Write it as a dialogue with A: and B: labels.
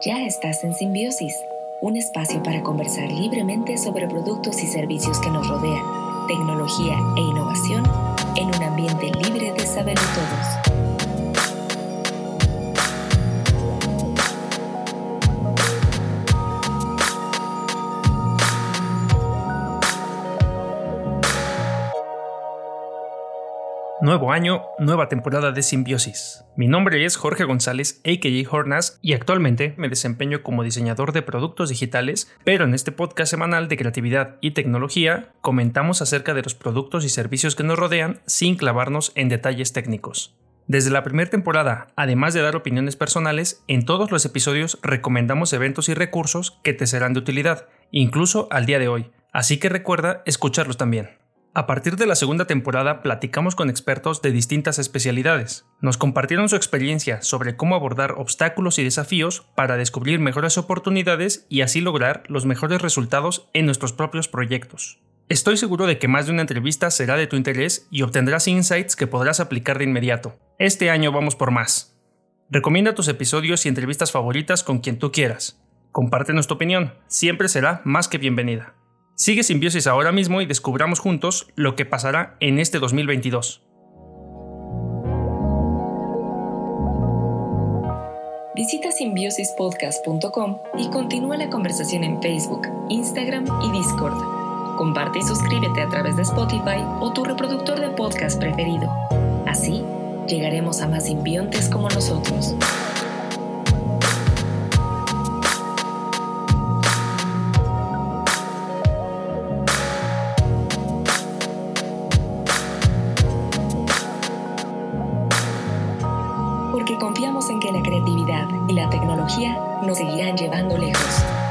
A: Ya estás en Simbiosis, un espacio para conversar libremente sobre productos y servicios que nos rodean, tecnología e innovación en un ambiente libre de saberlo todos.
B: Nuevo año, nueva temporada de Simbiosis. Mi nombre es Jorge González, a.k.a. Hornas, y actualmente me desempeño como diseñador de productos digitales, pero en este podcast semanal de creatividad y tecnología comentamos acerca de los productos y servicios que nos rodean sin clavarnos en detalles técnicos. Desde la primera temporada, además de dar opiniones personales, en todos los episodios recomendamos eventos y recursos que te serán de utilidad, incluso al día de hoy, así que recuerda escucharlos también. A partir de la segunda temporada platicamos con expertos de distintas especialidades. Nos compartieron su experiencia sobre cómo abordar obstáculos y desafíos para descubrir mejores oportunidades y así lograr los mejores resultados en nuestros propios proyectos. Estoy seguro de que más de una entrevista será de tu interés y obtendrás insights que podrás aplicar de inmediato. Este año vamos por más. Recomienda tus episodios y entrevistas favoritas con quien tú quieras. Compártenos tu opinión, siempre será más que bienvenida. Sigue Simbiosis ahora mismo y descubramos juntos lo que pasará en este 2022.
A: Visita simbiosispodcast.com y continúa la conversación en Facebook, Instagram y Discord. Comparte y suscríbete a través de Spotify o tu reproductor de podcast preferido. Así, llegaremos a más simbiontes como nosotros. En que la creatividad y la tecnología nos seguirán llevando lejos.